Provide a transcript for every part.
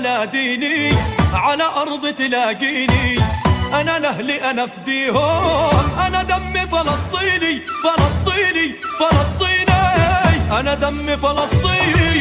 على عهدي على ديني على أرض تلاقيني أنا لأهلي أنا فديهم أنا دمي فلسطيني فلسطيني فلسطيني أنا دمي فلسطيني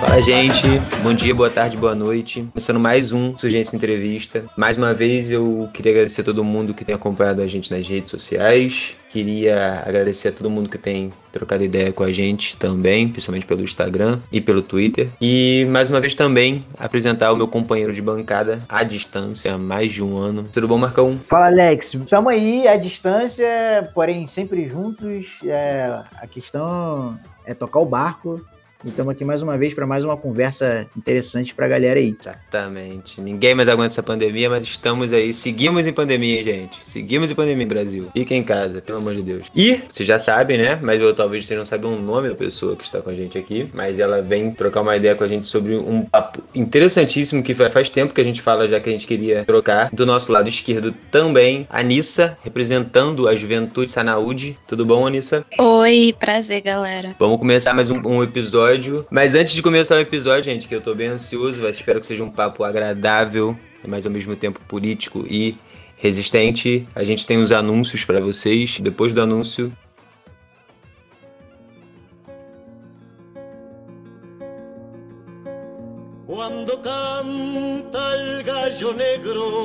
Fala, gente. Bom dia, boa tarde, boa noite. Começando mais um Surgência Entrevista. Mais uma vez, eu queria agradecer a todo mundo que tem acompanhado a gente nas redes sociais. Queria agradecer a todo mundo que tem trocado ideia com a gente também, principalmente pelo Instagram e pelo Twitter. E mais uma vez também apresentar o meu companheiro de bancada à distância há mais de um ano. Tudo bom, Marcão? Fala, Alex. Estamos aí à distância, porém sempre juntos. É, a questão é tocar o barco e estamos aqui mais uma vez para mais uma conversa interessante para a galera aí. Exatamente. Ninguém mais aguenta essa pandemia, mas estamos aí. Seguimos em pandemia, gente. Seguimos em pandemia, Brasil. Fiquem em casa, pelo amor de Deus. E, vocês já sabem, né? Mas eu, talvez vocês não saibam o nome da pessoa que está com a gente aqui. Mas ela vem trocar uma ideia com a gente sobre um papo interessantíssimo que faz tempo que a gente fala já que a gente queria trocar. Do nosso lado esquerdo também, a Anissa, representando a Juventude Sanaúde. Tudo bom, Anissa? Oi, prazer, galera. Vamos começar mais um, um episódio episódio. Mas antes de começar o episódio, gente, que eu tô bem ansioso, mas espero que seja um papo agradável, mas ao mesmo tempo político e resistente. A gente tem os anúncios para vocês. Depois do anúncio,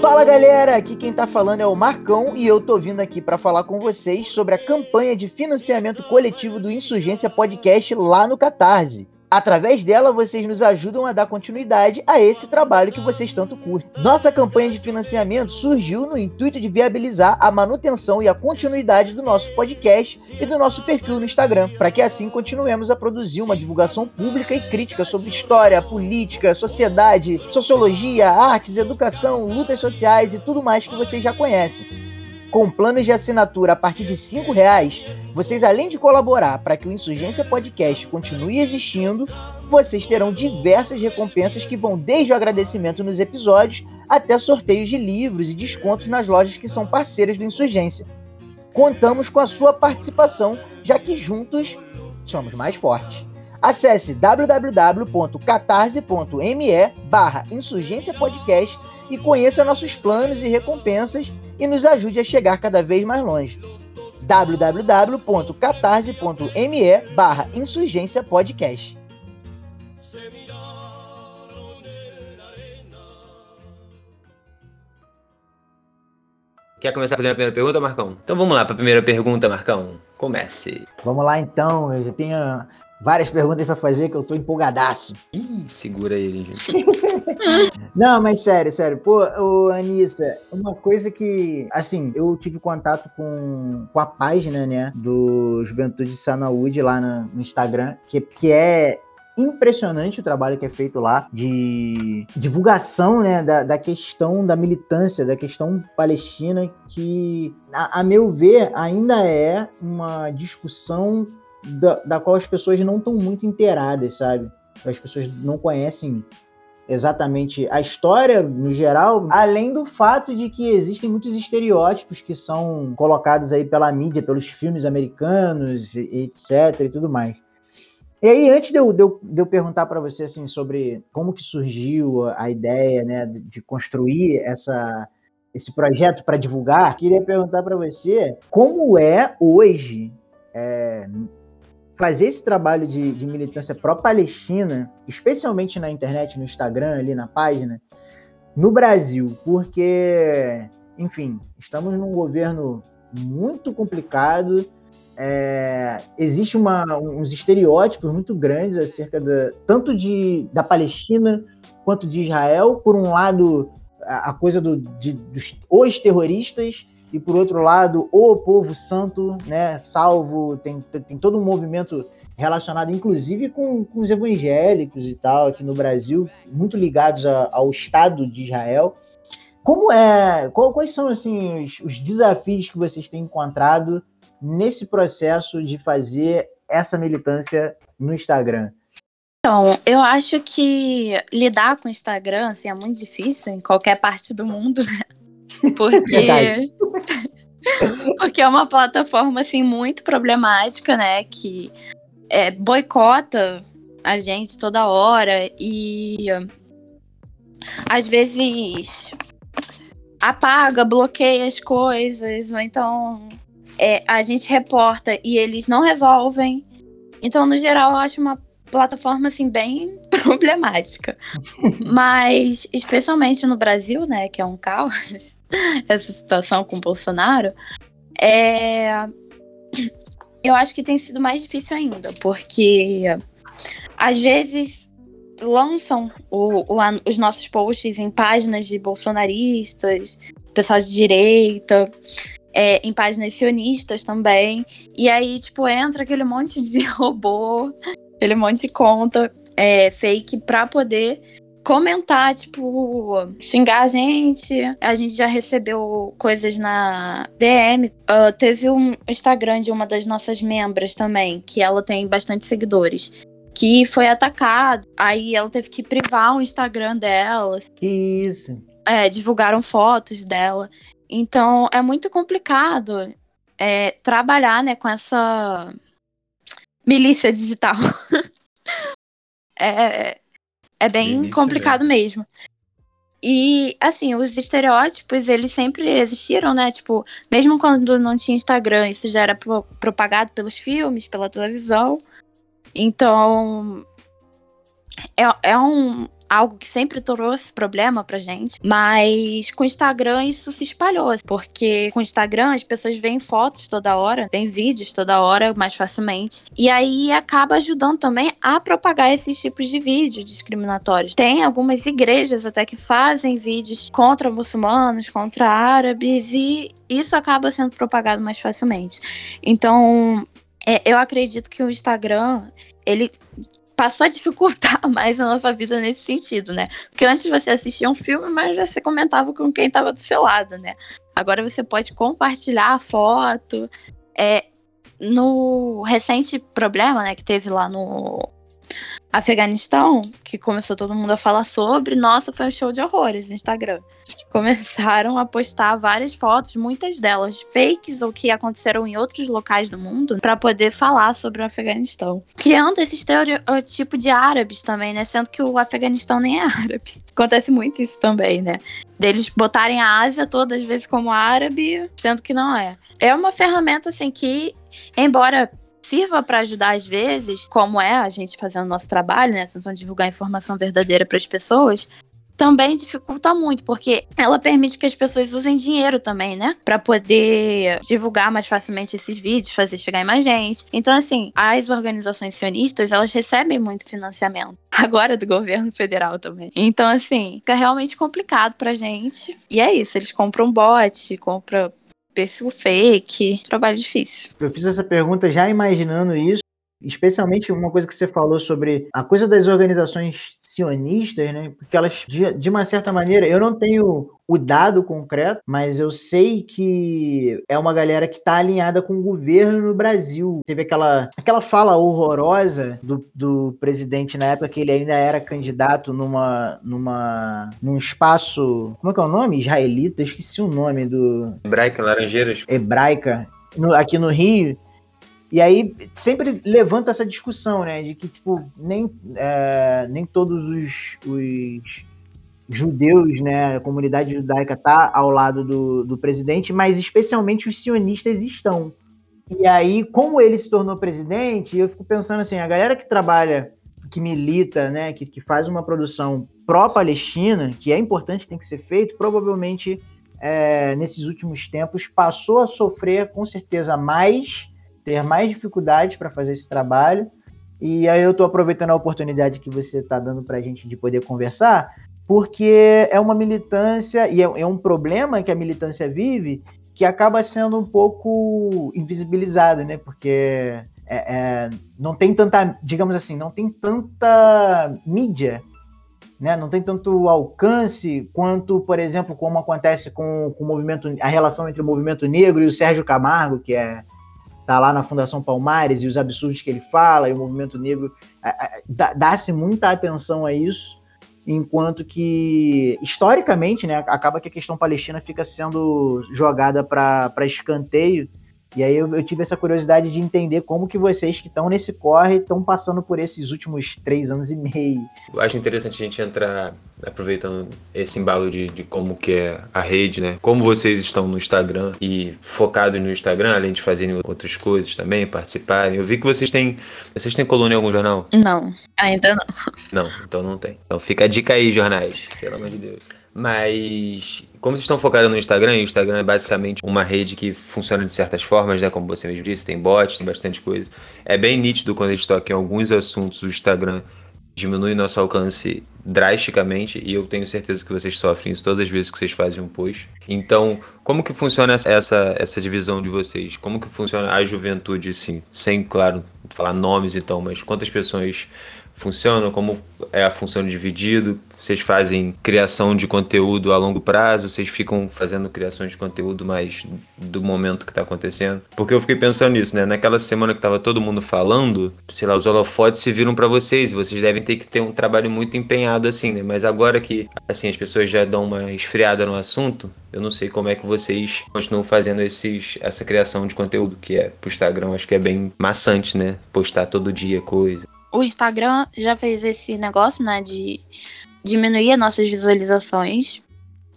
Fala galera, aqui quem tá falando é o Marcão e eu tô vindo aqui para falar com vocês sobre a campanha de financiamento coletivo do Insurgência Podcast lá no Catarse. Através dela, vocês nos ajudam a dar continuidade a esse trabalho que vocês tanto curtem. Nossa campanha de financiamento surgiu no intuito de viabilizar a manutenção e a continuidade do nosso podcast e do nosso perfil no Instagram, para que assim continuemos a produzir uma divulgação pública e crítica sobre história, política, sociedade, sociologia, artes, educação, lutas sociais e tudo mais que vocês já conhecem. Com planos de assinatura a partir de R$ reais, vocês além de colaborar para que o Insurgência Podcast continue existindo, vocês terão diversas recompensas que vão desde o agradecimento nos episódios até sorteios de livros e descontos nas lojas que são parceiras do Insurgência. Contamos com a sua participação, já que juntos somos mais fortes. Acesse www.catarse.me barra Insurgência Podcast e conheça nossos planos e recompensas e nos ajude a chegar cada vez mais longe. www.catarse.me barra Insurgência Podcast. Quer começar fazendo a primeira pergunta, Marcão? Então vamos lá para a primeira pergunta, Marcão. Comece. Vamos lá então, eu já tenho várias perguntas para fazer que eu tô empolgadaço. Ih, segura ele, gente. Não, mas sério, sério. Pô, ô, Anissa, uma coisa que, assim, eu tive contato com, com a página, né, do Juventude Saúde lá no, no Instagram, que, que é impressionante o trabalho que é feito lá de divulgação né, da, da questão da militância, da questão palestina, que, a, a meu ver, ainda é uma discussão da, da qual as pessoas não estão muito inteiradas, sabe? As pessoas não conhecem exatamente a história no geral, além do fato de que existem muitos estereótipos que são colocados aí pela mídia, pelos filmes americanos, etc. e tudo mais. E aí, antes de eu, de eu, de eu perguntar para você assim, sobre como que surgiu a ideia né, de construir essa, esse projeto para divulgar, queria perguntar para você como é hoje, é, fazer esse trabalho de, de militância pró-Palestina, especialmente na internet, no Instagram, ali na página, no Brasil, porque, enfim, estamos num governo muito complicado, é, existe uma, uns estereótipos muito grandes acerca da, tanto de, da Palestina quanto de Israel. Por um lado, a, coisa do, de, dos os terroristas, e por outro lado, o povo santo, né, salvo, tem, tem todo um movimento relacionado, inclusive, com, com os evangélicos e tal, aqui no Brasil, muito ligados a, ao Estado de Israel. Como é, qual, quais são, assim, os, os desafios que vocês têm encontrado nesse processo de fazer essa militância no Instagram? Então, eu acho que lidar com o Instagram assim, é muito difícil em qualquer parte do mundo, né? Porque. Porque é uma plataforma assim muito problemática, né? Que é, boicota a gente toda hora e às vezes apaga, bloqueia as coisas, ou então é, a gente reporta e eles não resolvem. Então, no geral, eu acho uma plataforma assim bem problemática. Mas, especialmente no Brasil, né, que é um caos, essa situação com o Bolsonaro, é... eu acho que tem sido mais difícil ainda, porque às vezes lançam o, o, os nossos posts em páginas de bolsonaristas, pessoal de direita, é, em páginas sionistas também. E aí, tipo, entra aquele monte de robô, aquele monte de conta é, fake pra poder comentar, tipo, xingar a gente. A gente já recebeu coisas na DM. Uh, ah, teve um Instagram de uma das nossas membros também, que ela tem bastante seguidores que foi atacado. Aí ela teve que privar o Instagram dela. Que isso. É, divulgaram fotos dela. Então é muito complicado é, trabalhar né, com essa milícia digital. é, é bem complicado mesmo. E, assim, os estereótipos, eles sempre existiram, né? Tipo, mesmo quando não tinha Instagram, isso já era propagado pelos filmes, pela televisão. Então, é, é um, algo que sempre trouxe problema pra gente, mas com o Instagram isso se espalhou, porque com o Instagram as pessoas veem fotos toda hora, veem vídeos toda hora mais facilmente, e aí acaba ajudando também a propagar esses tipos de vídeos discriminatórios. Tem algumas igrejas até que fazem vídeos contra muçulmanos, contra árabes, e isso acaba sendo propagado mais facilmente. Então, é, eu acredito que o Instagram, ele passou a dificultar mais a nossa vida nesse sentido, né? Porque antes você assistia um filme, mas você comentava com quem estava do seu lado, né? Agora você pode compartilhar a foto. É, no recente problema, né, que teve lá no Afeganistão, que começou todo mundo a falar sobre, nossa, foi um show de horrores no Instagram. Começaram a postar várias fotos, muitas delas fakes ou que aconteceram em outros locais do mundo, para poder falar sobre o Afeganistão. Criando esse estereotipo de árabes também, né? Sendo que o Afeganistão nem é árabe. Acontece muito isso também, né? Deles botarem a Ásia toda às vezes como árabe, sendo que não é. É uma ferramenta assim que, embora sirva para ajudar às vezes, como é a gente fazendo nosso trabalho, né, tentando divulgar informação verdadeira para as pessoas, também dificulta muito, porque ela permite que as pessoas usem dinheiro também, né? Para poder divulgar mais facilmente esses vídeos, fazer chegar em mais gente. Então, assim, as organizações sionistas, elas recebem muito financiamento. Agora do governo federal também. Então, assim, fica realmente complicado pra gente. E é isso, eles compram bot, compram perfil fake, trabalho difícil. Eu fiz essa pergunta já imaginando isso, especialmente uma coisa que você falou sobre a coisa das organizações sionistas, né? Porque elas, de, de uma certa maneira, eu não tenho o dado concreto, mas eu sei que é uma galera que está alinhada com o governo no Brasil. Teve aquela, aquela fala horrorosa do, do presidente na época que ele ainda era candidato numa, numa, num espaço. Como é que é o nome? Israelita? esqueci o nome do. Hebraica, Laranjeiras. Hebraica. No, aqui no Rio, e aí sempre levanta essa discussão, né? De que, tipo, nem, é, nem todos os, os judeus, né? A comunidade judaica tá ao lado do, do presidente, mas especialmente os sionistas estão. E aí, como ele se tornou presidente, eu fico pensando assim, a galera que trabalha, que milita, né? Que, que faz uma produção pró-Palestina, que é importante, tem que ser feito, provavelmente é, nesses últimos tempos passou a sofrer com certeza mais ter mais dificuldades para fazer esse trabalho. E aí eu estou aproveitando a oportunidade que você está dando para a gente de poder conversar, porque é uma militância e é, é, um problema que a militância vive que acaba sendo um pouco invisibilizado, né? Porque é, é, não tem tanta, digamos assim, não tem tanta mídia, né? Não tem tanto alcance quanto, por exemplo, como acontece com, com o movimento, a relação entre o movimento negro e o Sérgio Camargo, que é tá lá na Fundação Palmares e os absurdos que ele fala, e o movimento negro, dá-se muita atenção a isso, enquanto que, historicamente, né, acaba que a questão palestina fica sendo jogada para escanteio, E aí eu, eu tive essa curiosidade de entender como que vocês que estão nesse corre estão passando por esses últimos três anos e meio. Eu acho interessante a gente entrar aproveitando esse embalo de, de como que é a rede, né? Como vocês estão no Instagram e focados no Instagram, além de fazerem outras coisas também, participarem. Eu vi que vocês têm. Vocês têm coluna em algum jornal? Não, ainda não. Não, então não tem. Então fica a dica aí, jornais, pelo amor de Deus. Mas como vocês estão focados no Instagram, e o Instagram é basicamente uma rede que funciona de certas formas, né? Como você mesmo disse, tem bots, tem bastante coisa. É bem nítido quando a gente toca em alguns assuntos, o Instagram diminui nosso alcance drasticamente e eu tenho certeza que vocês sofrem isso todas as vezes que vocês fazem um post. Então, como que funciona essa, essa divisão de vocês? Como que funciona a juventude, assim? Sem, claro, falar nomes então, mas quantas pessoas funcionam? Como é a função dividido? Vocês fazem criação de conteúdo a longo prazo? Vocês ficam fazendo criações de conteúdo mais do momento que está acontecendo? Porque eu fiquei pensando nisso, né? Naquela semana que tava todo mundo falando, sei lá, os holofotes se viram para vocês e vocês devem ter que ter um trabalho muito empenhado assim, né? Mas agora que assim as pessoas já dão uma esfriada no assunto, eu não sei como é que vocês continuam fazendo esses, essa criação de conteúdo que é pro Instagram, acho que é bem maçante, né? Postar todo dia coisa. O Instagram já fez esse negócio, né, de diminuir as nossas visualizações.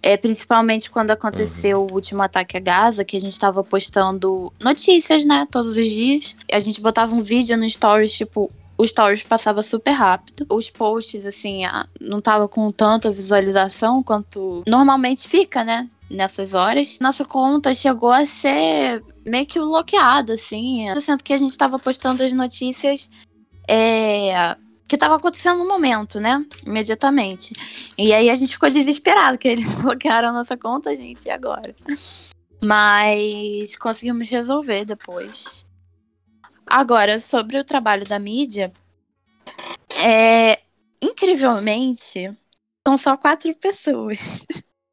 É, principalmente quando aconteceu uhum. o último ataque a Gaza, que a gente estava postando notícias, né, todos os dias. A gente botava um vídeo no Stories, tipo, o Stories passava super rápido. Os posts, assim, não tava com tanta visualização quanto normalmente fica, né, nessas horas. Nossa conta chegou a ser meio que bloqueada, assim, sendo que a gente estava postando as notícias é, que estava acontecendo no momento, né? Imediatamente. E aí a gente ficou desesperado, que eles bloquearam a nossa conta, gente, e agora? Mas conseguimos resolver depois. Agora, sobre o trabalho da mídia, é, incrivelmente, são só quatro pessoas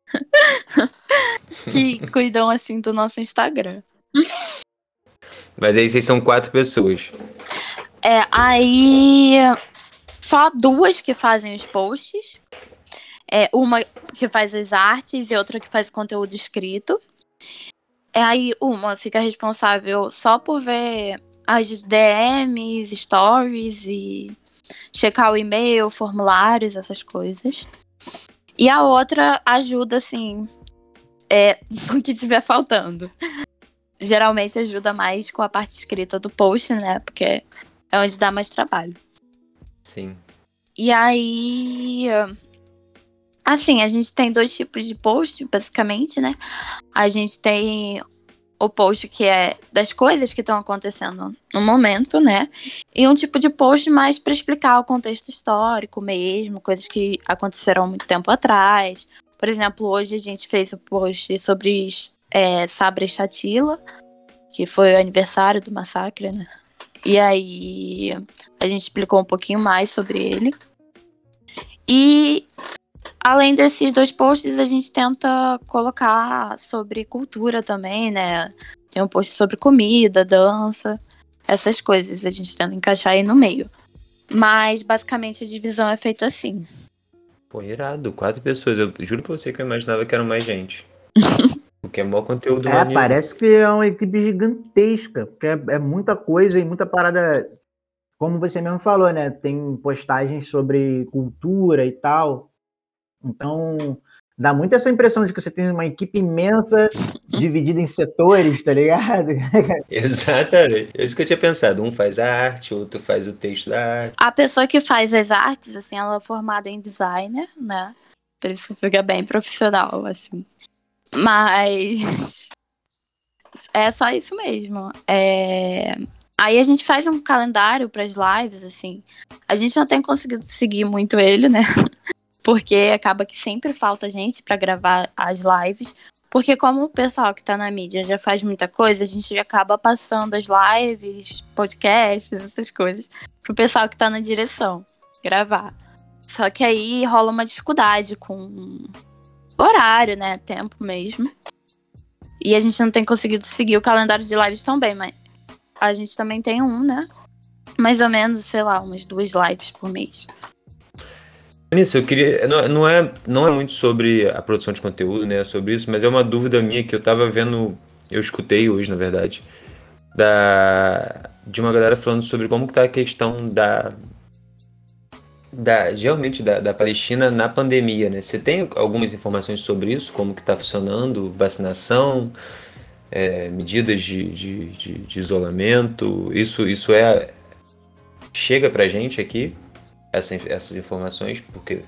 que cuidam assim do nosso Instagram. Mas aí vocês são quatro pessoas. É, aí só duas que fazem os posts. É, uma que faz as artes e outra que faz conteúdo escrito. É, aí uma fica responsável só por ver as DMs, stories e checar o e-mail, formulários, essas coisas. E a outra ajuda, assim, é, no que tiver faltando. Geralmente ajuda mais com a parte escrita do post, né? Porque é onde dá mais trabalho. Sim. E aí. Assim, a gente tem dois tipos de post, basicamente, né? A gente tem o post que é das coisas que estão acontecendo no momento, né? E um tipo de post mais para explicar o contexto histórico mesmo, coisas que aconteceram muito tempo atrás. Por exemplo, hoje a gente fez o post sobre é, Sabre Chatila, que foi o aniversário do massacre, né? E aí a gente explicou um pouquinho mais sobre ele. E além desses dois posts, a gente tenta colocar sobre cultura também, né? Tem um post sobre comida, dança, essas coisas. A gente tenta encaixar aí no meio. Mas basicamente a divisão é feita assim. Pô, irado, quatro pessoas. Eu juro pra você que eu imaginava que eram mais gente. Porque é maior conteúdo É, maneiro. parece que é uma equipe gigantesca, porque é, é, muita coisa e muita parada. Como você mesmo falou, né? Tem postagens sobre cultura e tal. Então, dá muito essa impressão de que você tem uma equipe imensa, dividida em setores, tá ligado? Exatamente. É isso que eu tinha pensado. Um faz a arte, outro faz o texto da arte. A pessoa que faz as artes, assim, ela é formada em designer, né? Por isso que fica bem profissional, assim. Mas é só isso mesmo. É... Aí a gente faz um calendário para as lives, assim. A gente não tem conseguido seguir muito ele, né? Porque acaba que sempre falta gente para gravar as lives. Porque como o pessoal que tá na mídia já faz muita coisa, a gente acaba passando as lives, podcasts, essas coisas, pro pessoal que tá na direção gravar. Só que aí rola uma dificuldade com horário, né? Tempo mesmo. E a gente não tem conseguido seguir o calendário de lives tão bem, mas a gente também tem um, né? Mais ou menos, sei lá, umas duas lives por mês. Nisso, eu queria. Não, não, é, não é muito sobre a produção de conteúdo, né? Sobre isso, mas é uma dúvida minha que eu tava vendo. Eu escutei hoje, na verdade. da de uma galera falando sobre como que tá a questão da da realmente da, da Palestina na pandemia, né? Você tem algumas informações sobre isso, como que tá funcionando, vacinação, é, medidas de, de, de, de, isolamento, isso isso é chega pra gente aqui essa, essas informações porque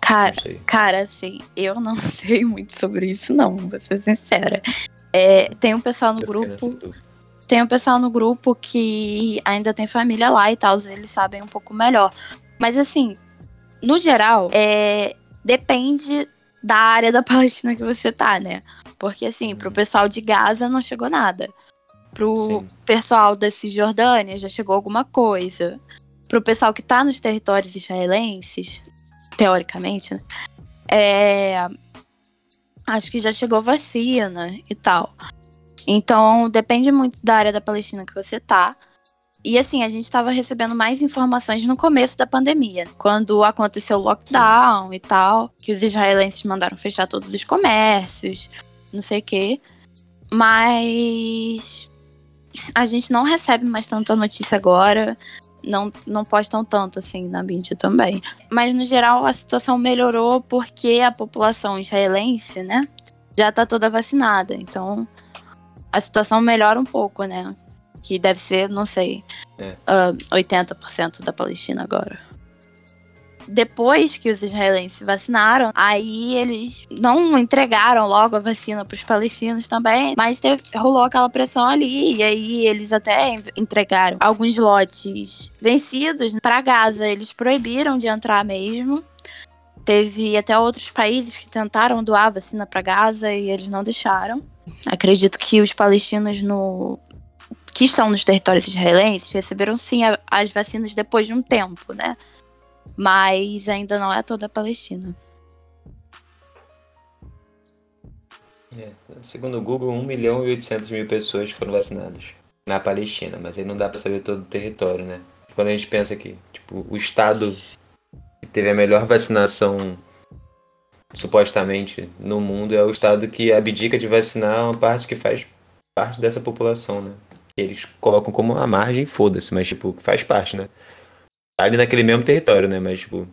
Cara, cara, assim, eu não sei muito sobre isso, não, vou ser sincera. É, tem um pessoal no grupo. Tem um pessoal no grupo que ainda tem família lá e tal, eles sabem um pouco melhor. Mas assim, no geral, é, depende da área da Palestina que você tá, né? Porque assim, pro uhum. pessoal de Gaza não chegou nada. Pro Sim. pessoal da Cisjordânia já chegou alguma coisa. Pro pessoal que tá nos territórios israelenses, teoricamente, né? É, acho que já chegou vacina e tal. Então, depende muito da área da Palestina que você tá. E assim, a gente estava recebendo mais informações no começo da pandemia, quando aconteceu o lockdown e tal, que os israelenses mandaram fechar todos os comércios, não sei o quê. Mas a gente não recebe mais tanta notícia agora não, não postam tanto assim na mídia também. Mas no geral a situação melhorou porque a população israelense, né, já tá toda vacinada. Então a situação melhora um pouco, né? Que deve ser, não sei, é. uh, ah, 80% da Palestina agora depois que os israelenses se vacinaram, aí eles não entregaram logo a vacina para os palestinos também, mas teve, rolou aquela pressão ali, e aí eles até entregaram alguns lotes vencidos para Gaza. Eles proibiram de entrar mesmo. Teve até outros países que tentaram doar vacina para Gaza e eles não deixaram. Acredito que os palestinos no que estão nos territórios israelenses receberam sim a, as vacinas depois de um tempo, né? mas ainda não é toda a Palestina. É, segundo o Google, 1 milhão e 800 mil pessoas foram vacinadas na Palestina, mas aí não dá para saber todo o território, né? Quando a gente pensa que tipo, o estado que teve a melhor vacinação supostamente no mundo é o estado que abdica de vacinar uma parte que faz parte dessa população, né? Eles colocam como uma margem, foda-se, mas tipo, faz parte, né? ali naquele mesmo território, né? Mas, tipo,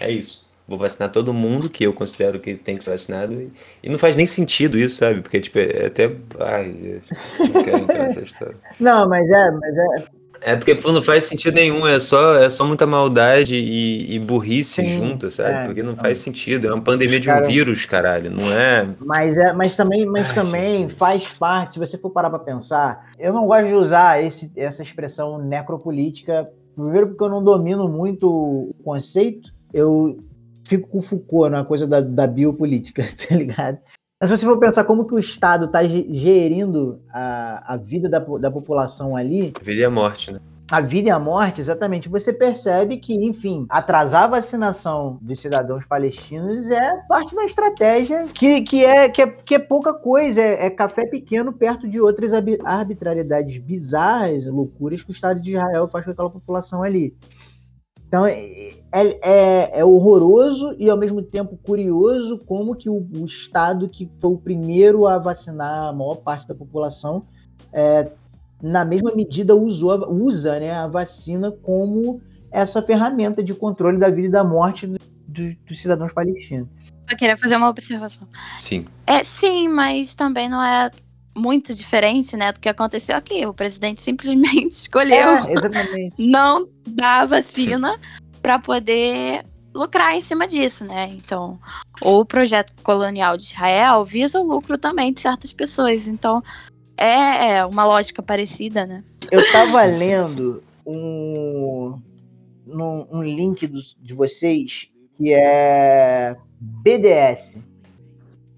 é isso. Vou vacinar todo mundo que eu considero que tem que ser vacinado. E, e não faz nem sentido isso, sabe? Porque, tipo, é até. Ai, não quero entrar nessa história. Não, mas é, mas é. É porque pô, não faz sentido nenhum, é só, é só muita maldade e, e burrice Sim, junto, sabe? É, porque não faz sentido, é uma pandemia de um vírus, caralho, não é. Mas é, mas também, mas Ai, também gente. faz parte, se você for parar pra pensar, eu não gosto de usar esse, essa expressão necropolítica Primeiro porque eu não domino muito o conceito, eu fico com Foucault na coisa da, da biopolítica, tá ligado? Mas se você for pensar como que o Estado está gerindo a, a vida da, da população ali... A vida e a morte, né? a vida e a morte, exatamente, você percebe que, enfim, atrasar a vacinação dos cidadãos palestinos é parte da estratégia que, que, é, que, é, que é pouca coisa, é, é café pequeno perto de outras arbitrariedades bizarras, loucuras que o Estado de Israel faz com aquela população ali. Então é, é, é, horroroso e ao mesmo tempo curioso como que o, o, Estado que foi o primeiro a vacinar a maior parte da população é, na mesma medida, usou, usa né, a vacina como essa ferramenta de controle da vida e da morte do, do, dos cidadãos palestinos. Eu queria fazer uma observação. Sim. É, sim, mas também não é muito diferente, né, do que aconteceu aqui. O presidente simplesmente escolheu é, não dar a vacina para poder lucrar em cima disso, né? Então, o projeto colonial de Israel visa o lucro também de certas pessoas. Então, é, é uma lógica parecida, né? Eu tava lendo um, um, um link dos, de vocês que é BDS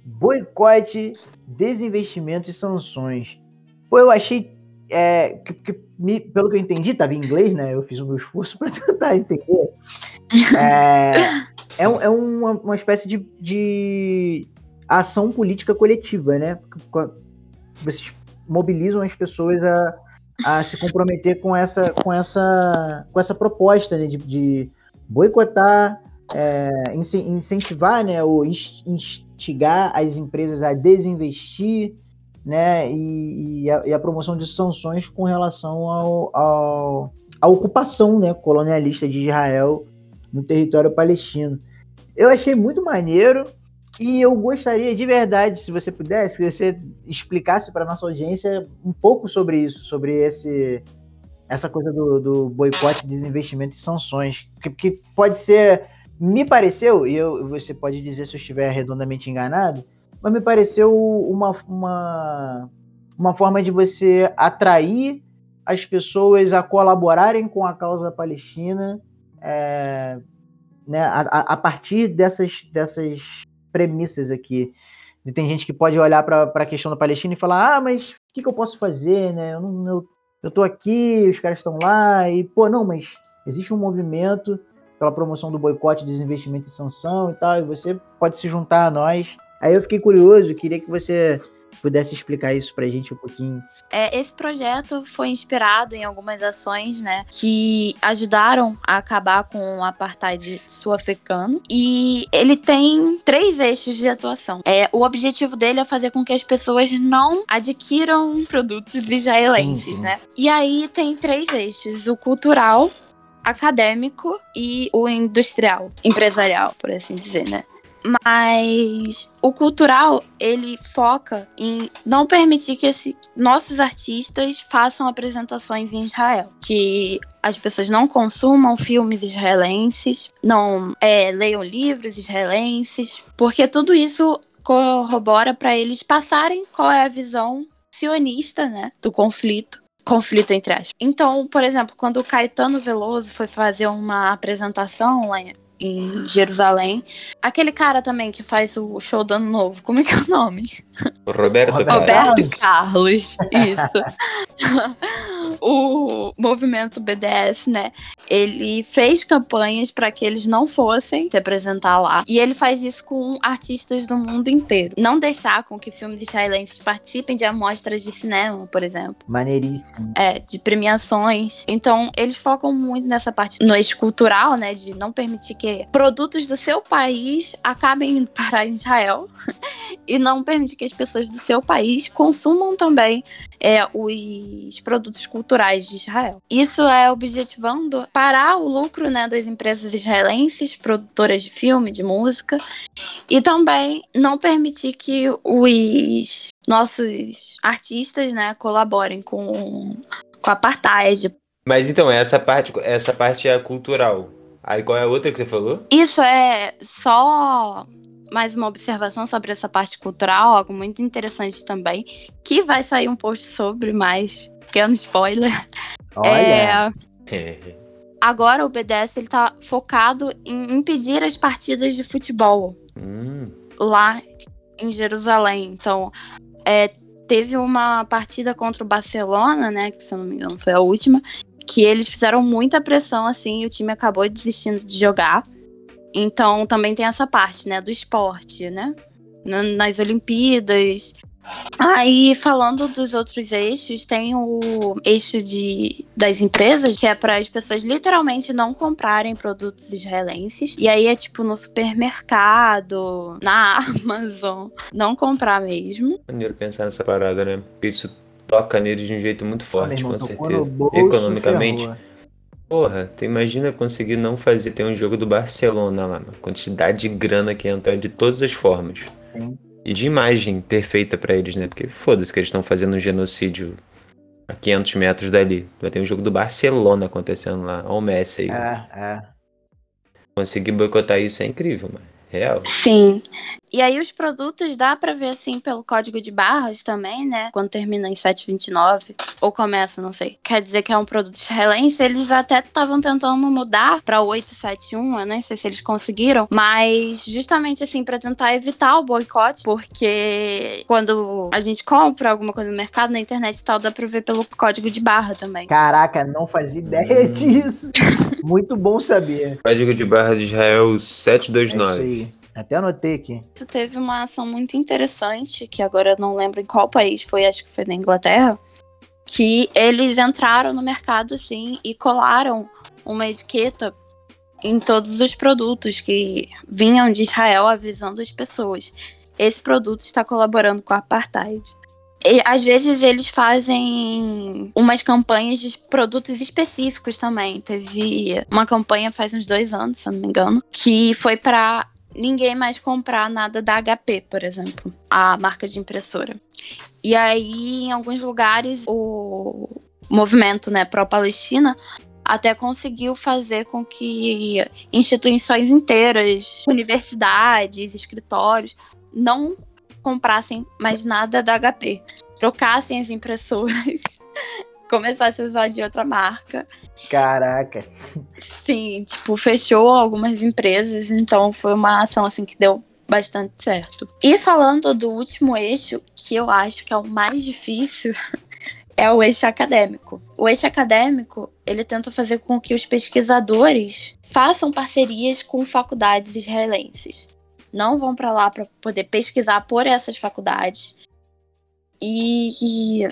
Boicote, Desinvestimento e Sanções. Pô, eu achei. É, que, que me, pelo que eu entendi, tava em inglês, né? Eu fiz o meu esforço para tentar entender. É, é, é uma, uma espécie de, de ação política coletiva, né? Vocês mobilizam as pessoas a, a se comprometer com essa, com essa, com essa proposta né, de, de boicotar, é, incentivar, né, ou instigar as empresas a desinvestir né, e, e, a, e, a, promoção de sanções com relação ao, ao, à ocupação né, colonialista de Israel no território palestino. Eu achei muito maneiro e eu gostaria de verdade, se você pudesse, que você explicasse para nossa audiência um pouco sobre isso, sobre esse essa coisa do, do boicote, desinvestimento e sanções, que, que pode ser, me pareceu, e eu, você pode dizer se eu estiver redondamente enganado, mas me pareceu uma, uma, uma forma de você atrair as pessoas a colaborarem com a causa palestina é, né, a, a, partir dessas, dessas premissas aqui. E tem gente que pode olhar para a questão da Palestina e falar: ah, mas o que, que eu posso fazer? Né? Eu, não, eu, aqui, os caras estão lá, e pô, não, mas existe um movimento pela promoção do boicote, desinvestimento e sanção e tal, e você pode se juntar a nós Aí eu fiquei curioso, queria que você pudesse explicar isso pra gente um pouquinho. É, esse projeto foi inspirado em algumas ações, né, que ajudaram a acabar com o apartheid sul-africano. E ele tem três eixos de atuação. É, o objetivo dele é fazer com que as pessoas não adquiram produtos israelenses, sim, sim. né? E aí tem três eixos: o cultural, acadêmico e o industrial, empresarial, por assim dizer, né? Mas o cultural, ele foca em não permitir que esse, nossos artistas façam apresentações em Israel. Que as pessoas não consumam filmes israelenses, não é, leiam livros israelenses, porque tudo isso corrobora para eles passarem qual é a visão sionista né, do conflito conflito entre aspas. Então, por exemplo, quando o Caetano Veloso foi fazer uma apresentação lá em Jerusalém. Aquele cara também que faz o show do Ano Novo, como é que é o nome? Roberto, Roberto Carlos. Carlos. Isso. o movimento BDS, né? Ele fez campanhas para que eles não fossem se apresentar lá. E ele faz isso com artistas do mundo inteiro. Não deixar com que filmes israelenses participem de amostras de cinema, por exemplo. Maneiríssimo. É, de premiações. Então, eles focam muito nessa parte no cultural, né? De não permitir que produtos do seu país acabem indo para Israel e não permitir que as pessoas do seu país consumam também é, os produtos culturais de Israel. Isso é objetivando parar o lucro né, das empresas israelenses, produtoras de filme, de música, e também não permitir que os nossos artistas né, colaborem com, com a apartheid. Mas então, essa parte, essa parte é cultural. Aí qual é a outra que você falou? Isso é só mais uma observação sobre essa parte cultural, algo muito interessante também, que vai sair um post sobre, mais pequeno spoiler. Olha. É... Agora o BDS ele tá focado em impedir as partidas de futebol hum. lá em Jerusalém. Então, é, teve uma partida contra o Barcelona, né, que se eu não me engano foi a última, que eles fizeram muita pressão, assim, e o time acabou desistindo de jogar. Então também tem essa parte, né, do esporte, né? Nas Olimpíadas. Aí, falando dos outros eixos, tem o eixo de, das empresas, que é para as pessoas literalmente não comprarem produtos israelenses. E aí é tipo no supermercado, na Amazon, não comprar mesmo. Maneiro pensar nessa parada, né? Porque isso toca neles de um jeito muito forte, com certeza. Economicamente. Porra, tu imagina conseguir não fazer ter um jogo do Barcelona lá, uma quantidade de grana que entra de todas as formas. Sim. E de imagem perfeita para eles, né? Porque foda-se que eles estão fazendo um genocídio a 500 metros dali. Vai ter um jogo do Barcelona acontecendo lá. Olha o Messi aí. É, é. Conseguir boicotar isso é incrível, mano. Real. Sim. E aí os produtos dá para ver assim pelo código de barras também, né? Quando termina em 729 ou começa, não sei. Quer dizer que é um produto israelense. Eles até estavam tentando mudar para 871, eu nem sei se eles conseguiram, mas justamente assim para tentar evitar o boicote, porque quando a gente compra alguma coisa no mercado, na internet e tal, dá para ver pelo código de barra também. Caraca, não fazia ideia disso. Muito bom saber. Código de barra de Israel 729. É isso aí. Até anotei aqui. Isso teve uma ação muito interessante, que agora eu não lembro em qual país foi, acho que foi na Inglaterra, que eles entraram no mercado assim e colaram uma etiqueta em todos os produtos que vinham de Israel avisando as pessoas. Esse produto está colaborando com a apartheid. E, às vezes eles fazem umas campanhas de produtos específicos também. Teve uma campanha faz uns dois anos, se eu não me engano, que foi para ninguém mais comprar nada da HP, por exemplo, a marca de impressora. E aí, em alguns lugares, o movimento né, pró-Palestina até conseguiu fazer com que instituições inteiras, universidades, escritórios, não comprassem mais nada da HP, trocassem as impressoras, começassem a usar de outra marca. Caraca. Sim, tipo, fechou algumas empresas, então foi uma ação assim que deu bastante certo. E falando do último eixo, que eu acho que é o mais difícil, é o eixo acadêmico. O eixo acadêmico, ele tenta fazer com que os pesquisadores façam parcerias com faculdades israelenses. Não vão para lá para poder pesquisar por essas faculdades. E, e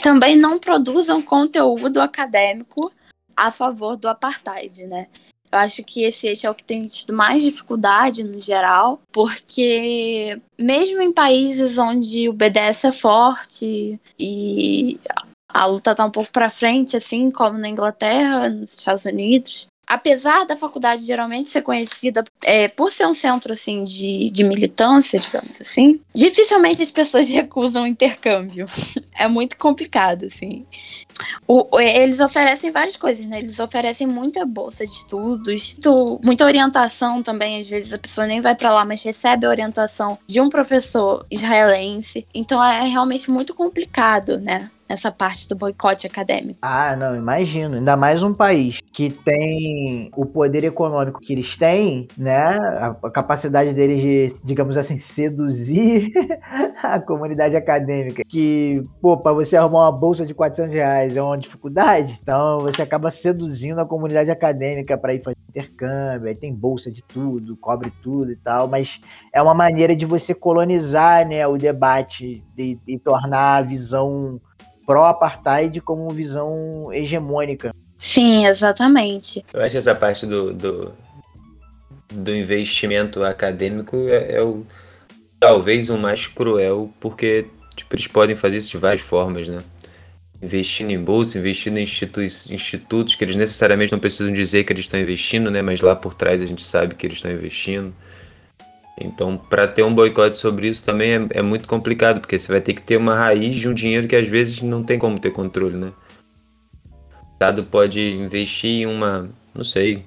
também não produzam conteúdo acadêmico a favor do apartheid, né? Eu acho que esse eixo é o que tem tido mais dificuldade no geral, porque mesmo em países onde o BDS é forte e a luta tá um pouco para frente, assim, como na Inglaterra, nos Estados Unidos, apesar da faculdade geralmente ser conhecida é, por ser um centro assim de, de militância, digamos assim, dificilmente as pessoas recusam intercâmbio. é muito complicado, assim. O, eles oferecem várias coisas, né? Eles oferecem muita bolsa de estudos, muito, muita orientação também. Às vezes a pessoa nem vai para lá, mas recebe a orientação de um professor israelense. Então é realmente muito complicado, né? Essa parte do boicote acadêmico. Ah, não, imagino. Ainda mais um país que tem o poder econômico que eles têm, né? A, a capacidade deles de, digamos assim, seduzir a comunidade acadêmica. Que, pô, pra você arrumar uma bolsa de 400 reais é uma dificuldade. Então você acaba seduzindo a comunidade acadêmica para ir fazer intercâmbio. Aí tem bolsa de tudo, cobre tudo e tal. Mas é uma maneira de você colonizar, né, o debate e, e tornar a visão pró-apartheid como visão hegemônica. Sim, exatamente. Eu acho que essa parte do, do, do investimento acadêmico é, é, o talvez o mais cruel, porque tipo, eles podem fazer isso de várias formas, né? Investindo em bolsa, investindo em institutos, institutos que eles necessariamente não precisam dizer que eles estão investindo, né? Mas lá por trás a gente sabe que eles estão investindo. Então, para ter um boicote sobre isso também é, é, muito complicado, porque você vai ter que ter uma raiz de um dinheiro que às vezes não tem como ter controle, né? O Estado pode investir em uma, não sei,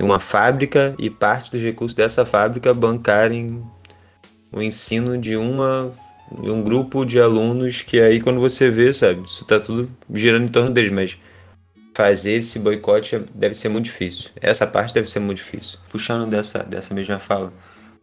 uma fábrica e parte dos recursos dessa fábrica bancarem o ensino de uma de um grupo de alunos que aí quando você vê, sabe, isso tá tudo girando em torno deles, mas fazer esse boicote deve ser muito difícil. Essa parte deve ser muito difícil. Puxando dessa, dessa mesma fala,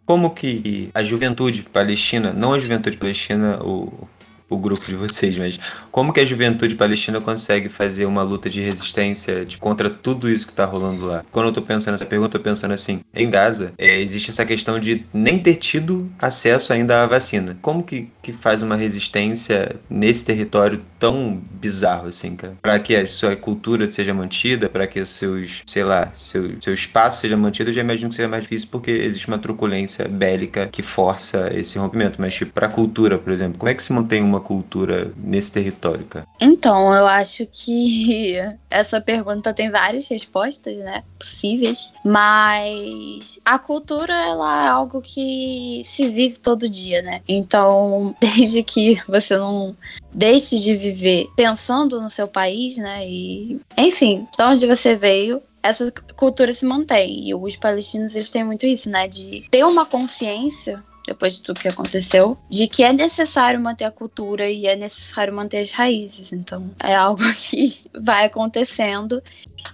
como que a juventude palestina, não a juventude palestina, o, o grupo de vocês, mas como que a juventude palestina consegue fazer uma luta de resistência de, contra tudo isso que está rolando lá? Quando eu estou pensando nessa pergunta, eu tô pensando assim, em Gaza, é, existe essa questão de nem ter tido acesso ainda à vacina. Como que, que faz uma resistência nesse território tão bizarro assim, cara? Para que a sua cultura seja mantida, para que seus, sei lá, seu, seu espaço seja mantido, eu já imagino que seja mais difícil porque existe uma truculência bélica que força esse rompimento. Mas, tipo, pra cultura, por exemplo, como é que se mantém uma cultura nesse território, cara? Então, eu acho que essa pergunta tem várias respostas, né? Possíveis. Mas a cultura, ela é algo que se vive todo dia, né? Então, desde que você não deixe de viver pensando no seu país, né? E, enfim, de onde você veio, essa cultura se mantém. E os palestinos, eles têm muito isso, né? De ter uma consciência depois de tudo que aconteceu, de que é necessário manter a cultura e é necessário manter as raízes. Então, é algo que vai acontecendo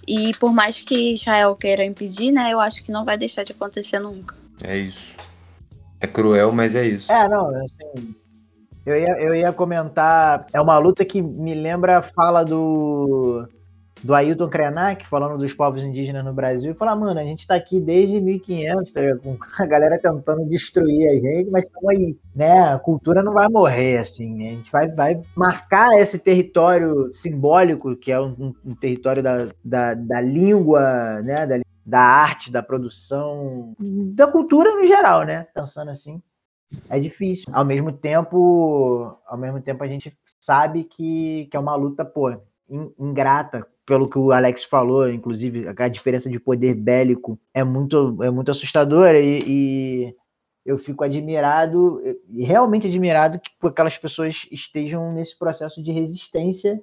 e por mais que Israel queira impedir, né, eu acho que não vai deixar de acontecer nunca. É isso. É cruel, mas é isso. É, não, assim, eu ia, eu ia comentar, é uma luta que me lembra a fala do do Ailton Krenak, falando dos povos indígenas no Brasil, e falar, mano, a gente tá aqui desde 1500, tá com a galera tentando destruir a gente, mas estamos aí, né? A cultura não vai morrer, assim, a gente vai, vai marcar esse território simbólico, que é um, um território da, da, da língua, né? Da, da arte, da produção, da cultura no geral, né? Pensando assim. é difícil. Ao mesmo tempo, ao mesmo tempo a gente sabe que, que é uma luta, pô, ingrata, pelo que o Alex falou, inclusive, a diferença de poder bélico é muito, é muito assustadora e, e eu fico admirado, realmente admirado que aquelas pessoas estejam nesse processo de resistência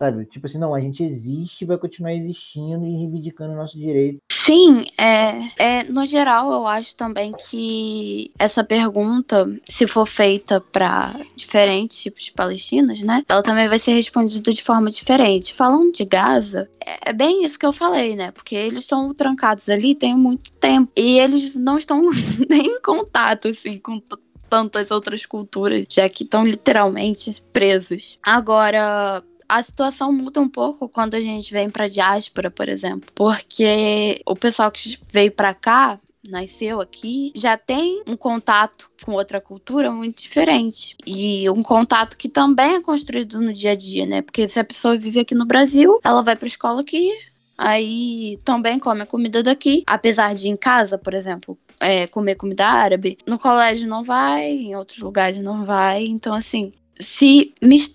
Sabe? Tipo assim, não, a gente existe, vai continuar existindo e reivindicando o nosso direito. Sim, é, é, no geral eu acho também que essa pergunta, se for feita para diferentes tipos de palestinos, né, ela também vai ser respondida de forma diferente. Falando de Gaza, é, é bem isso que eu falei, né, porque eles estão trancados ali tem muito tempo e eles não estão nem em contato assim com tantas outras culturas, já que estão literalmente presos. Agora, a situação muda um pouco quando a gente vem pra diáspora, por exemplo. Porque o pessoal que veio pra cá, nasceu aqui, já tem um contato com outra cultura muito diferente. E um contato que também é construído no dia a dia, né? Porque se a pessoa vive aqui no Brasil, ela vai pra escola aqui, aí também come a comida daqui. Apesar de em casa, por exemplo, é, comer comida árabe, no colégio não vai, em outros lugares não vai. Então, assim, se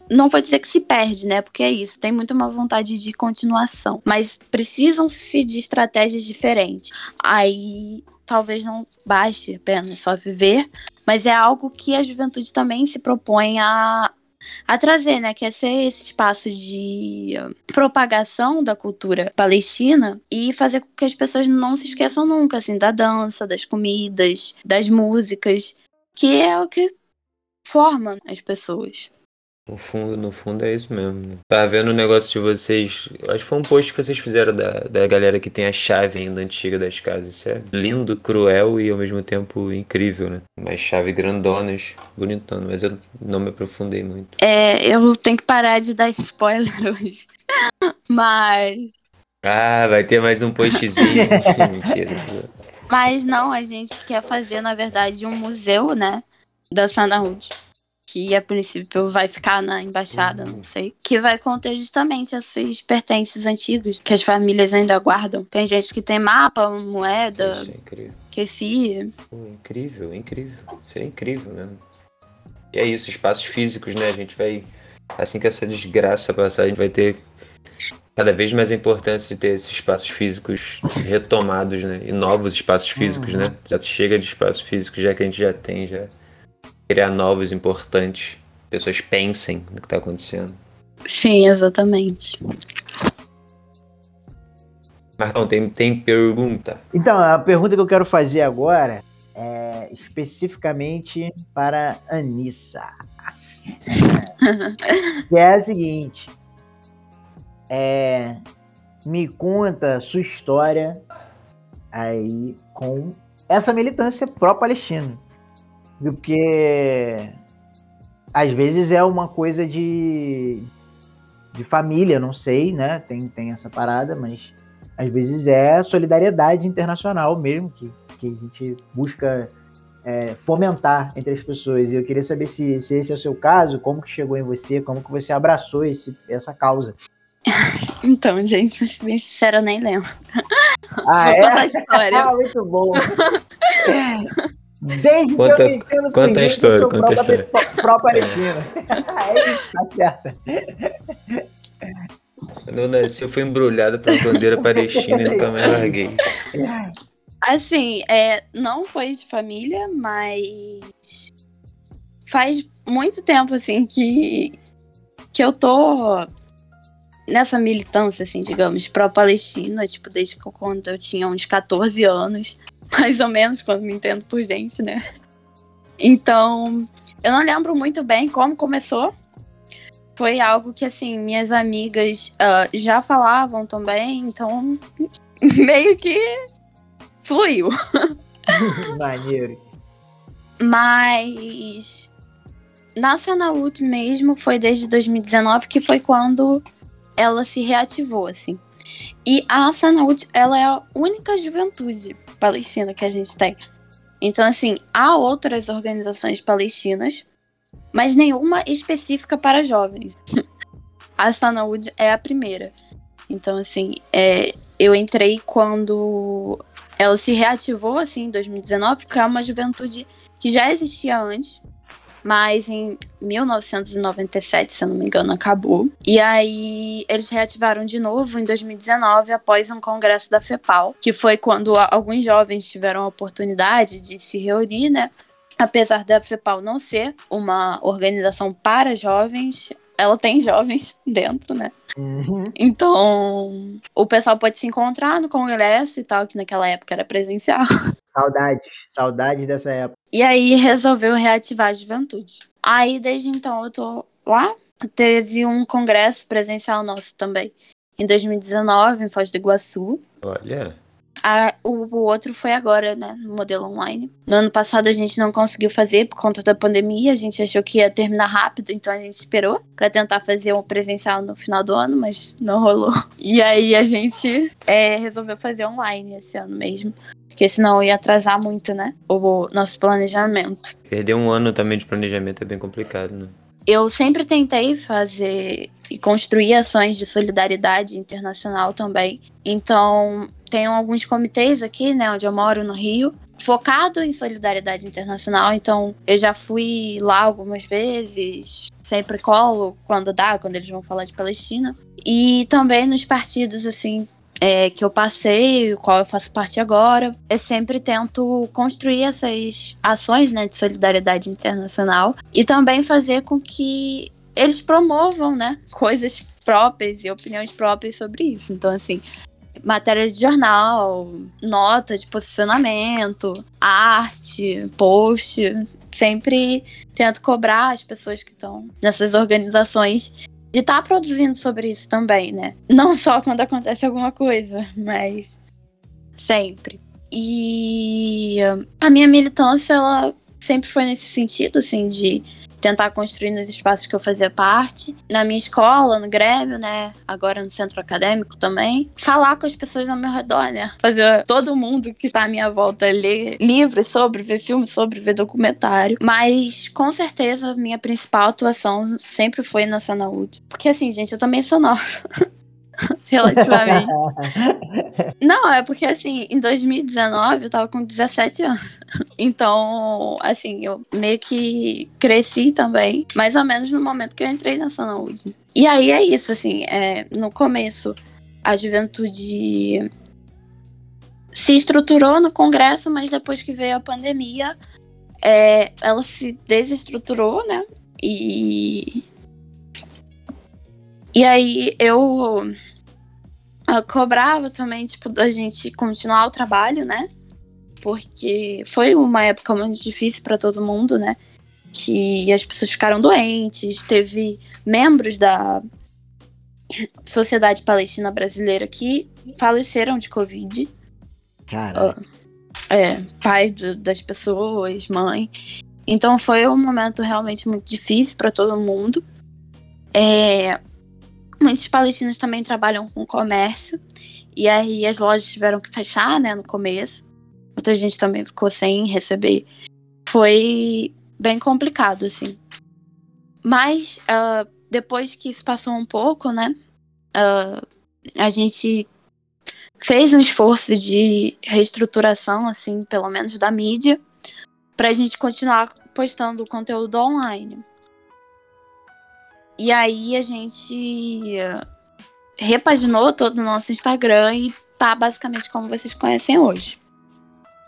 não vou dizer que se perde, né? Porque é isso, tem muito uma vontade de continuação, mas precisam-se de estratégias diferentes. Aí talvez não baste apenas só viver, mas é algo que a juventude também se propõe a, a trazer, né? Que é ser esse espaço de propagação da cultura palestina e fazer com que as pessoas não se esqueçam nunca, assim, da dança, das comidas, das músicas, que é o que forma as pessoas. No fundo, no fundo é isso mesmo. Tá vendo o negócio de vocês. Acho que foi um post que vocês fizeram da, da galera que tem a chave ainda antiga das casas. Isso é lindo, cruel e ao mesmo tempo incrível, né? Umas chave grandonas, bonitando, mas eu não me aprofundei muito. É, eu tenho que parar de dar spoiler hoje. mas. Ah, vai ter mais um postzinho. mentira. Mas não, a gente quer fazer, na verdade, um museu, né? Da Sandalwood. Que a princípio vai ficar na embaixada, uhum. não sei. Que vai conter justamente esses pertences antigos que as famílias ainda guardam. Tem gente que tem mapa, moeda, Isso é incrível. kefir. Pô, incrível, incrível. Seria incrível mesmo. E é isso, espaços físicos, né? A gente vai. Assim que essa desgraça passar, a gente vai ter cada vez mais importante de ter esses espaços físicos retomados, né? E novos espaços físicos, uhum. né? Já chega de espaços físicos, já que a gente já tem, já criar novos importantes. Pessoas pensem no que está acontecendo. Sim, exatamente. Marcão, tem, tem pergunta? Então, a pergunta que eu quero fazer agora é especificamente para Anissa. que é a seguinte. É, me conta sua história aí com essa militância pró-Palestina. Porque às vezes é uma coisa de, de família, não sei, né? Tem, tem essa parada, mas às vezes é solidariedade internacional mesmo, que, que a gente busca é, fomentar entre as pessoas. E eu queria saber se, se esse é o seu caso, como que chegou em você, como que você abraçou esse, essa causa. Então, gente, pra ser bem sincera, eu nem lembro. Ah, Vou é? a história. ah, muito bom. Desde conta, que eu entendo conta a história, conta a história. Pró-Palestina. é isso, tá certo. Quando eu nasci, eu fui embrulhado pra bandeira palestina e nunca mais larguei. Assim, é, não foi de família, mas faz muito tempo, assim, que, que eu tô nessa militância, assim, digamos, pró-Palestina, tipo, desde quando eu tinha uns 14 anos mais ou menos, quando me entendo por gente, né? Então, eu não lembro muito bem como começou. Foi algo que, assim, minhas amigas uh, já falavam também, então meio que fluiu. Maneiro. Mas na Sanaúd mesmo foi desde 2019 que foi quando ela se reativou, assim. E a Sanaúd, ela é a única juventude palestina que a gente tem. Então, assim, há outras organizações palestinas, mas nenhuma específica para jovens. a Sanaúd é a primeira. Então, assim, é, eu entrei quando ela se reativou, assim, em 2019, que é uma juventude que já existia antes, mas em 1997, se eu não me engano, acabou. E aí eles reativaram de novo em 2019 após um congresso da FEPAL, que foi quando alguns jovens tiveram a oportunidade de se reunir, né? Apesar da FEPAL não ser uma organização para jovens, ela tem jovens dentro, né? Uhum. Então, o pessoal pode se encontrar no congresso e tal, que naquela época era presencial. Saudades, saudades dessa época. E aí resolveu reativar a juventude. Aí desde então eu tô lá. Teve um congresso presencial nosso também. Em 2019, em Foz do Iguaçu. Olha. A, o, o, outro foi agora, né? No modelo online. No ano passado a gente não conseguiu fazer por conta da pandemia. A gente achou que ia terminar rápido, então a gente esperou para tentar fazer um presencial no final do ano, mas não rolou. E aí a gente é, resolveu fazer online esse ano mesmo. Porque senão ia atrasar muito, né? O nosso planejamento. Perder um ano também de planejamento é bem complicado, né? Eu sempre tentei fazer e construir ações de solidariedade internacional também. Então, tem alguns comitês aqui, né, onde eu moro, no Rio, focado em solidariedade internacional. Então, eu já fui lá algumas vezes, sempre colo quando dá, quando eles vão falar de Palestina. E também nos partidos, assim, é, que eu passei, qual eu faço parte agora, eu sempre tento construir essas ações né, de solidariedade internacional e também fazer com que eles promovam né, coisas próprias e opiniões próprias sobre isso. Então, assim, matéria de jornal, nota de posicionamento, arte, post. Sempre tento cobrar as pessoas que estão nessas organizações de estar tá produzindo sobre isso também, né? Não só quando acontece alguma coisa, mas sempre. E a minha militância, ela sempre foi nesse sentido, assim, de tentar construir nos espaços que eu fazia parte. Na minha escola, no Grêmio, né? Agora no centro acadêmico também. Falar com as pessoas ao meu redor, né? Fazer todo mundo que está à minha volta ler livros sobre, ver filmes sobre, ver documentário. Mas, com certeza, minha principal atuação sempre foi na saúde. Porque, assim, gente, eu também sou nova. relativamente. Não, é porque assim, em 2019 eu tava com 17 anos. Então, assim, eu meio que cresci também, mais ou menos no momento que eu entrei na saúde. E aí é isso, assim, é, no começo a juventude se estruturou no Congresso, mas depois que veio a pandemia, é, ela se desestruturou, né? E e aí eu uh, cobrava também, tipo, da gente continuar o trabalho, né? Porque foi uma época muito difícil para todo mundo, né? Que as pessoas ficaram doentes, teve membros da Sociedade Palestina Brasileira que faleceram de Covid. Cara. Uh, é, pai do, das pessoas, mãe. Então foi um momento realmente muito difícil para todo mundo. É, Muitos palestinos também trabalham com comércio. E aí as lojas tiveram que fechar, né, no começo. Muita gente também ficou sem receber. Foi bem complicado, assim. Mas uh, depois que isso passou um pouco, né, uh, a gente fez um esforço de reestruturação, assim, pelo menos da mídia, para a gente continuar postando conteúdo online. E aí a gente repaginou todo o nosso Instagram e tá basicamente como vocês conhecem hoje.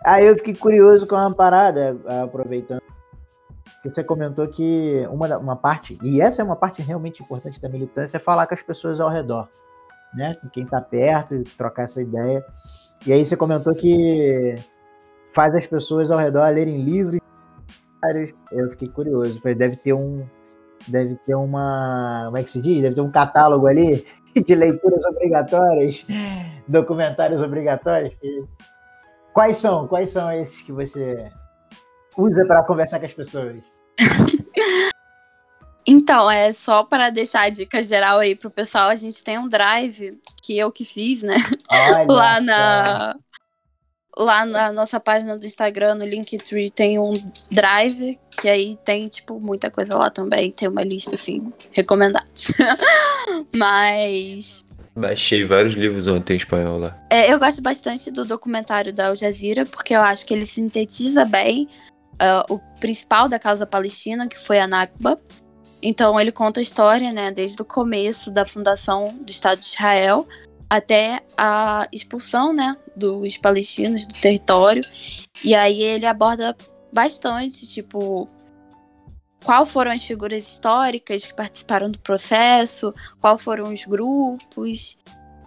Aí eu fiquei curioso com uma parada, aproveitando. Que você comentou que uma, uma parte, e essa é uma parte realmente importante da militância, é falar com as pessoas ao redor, né? Com quem tá perto, trocar essa ideia. E aí você comentou que faz as pessoas ao redor lerem livros. Eu fiquei curioso, deve ter um, deve ter uma. Como é que se diz? Deve ter um catálogo ali de leituras obrigatórias, documentários obrigatórios. Quais são? Quais são esses que você usa para conversar com as pessoas? Então, é só para deixar a dica geral aí pro pessoal, a gente tem um drive que eu que fiz, né? Olha Lá na lá na nossa página do Instagram, no Linktree, tem um drive, que aí tem, tipo, muita coisa lá também. Tem uma lista, assim, recomendados. Mas. Baixei vários livros ontem em espanhol lá. É, eu gosto bastante do documentário da Al Jazeera, porque eu acho que ele sintetiza bem uh, o principal da causa palestina, que foi a Nakba. Então ele conta a história, né, desde o começo da fundação do Estado de Israel até a expulsão, né, dos palestinos do território. E aí ele aborda bastante, tipo, qual foram as figuras históricas que participaram do processo, qual foram os grupos,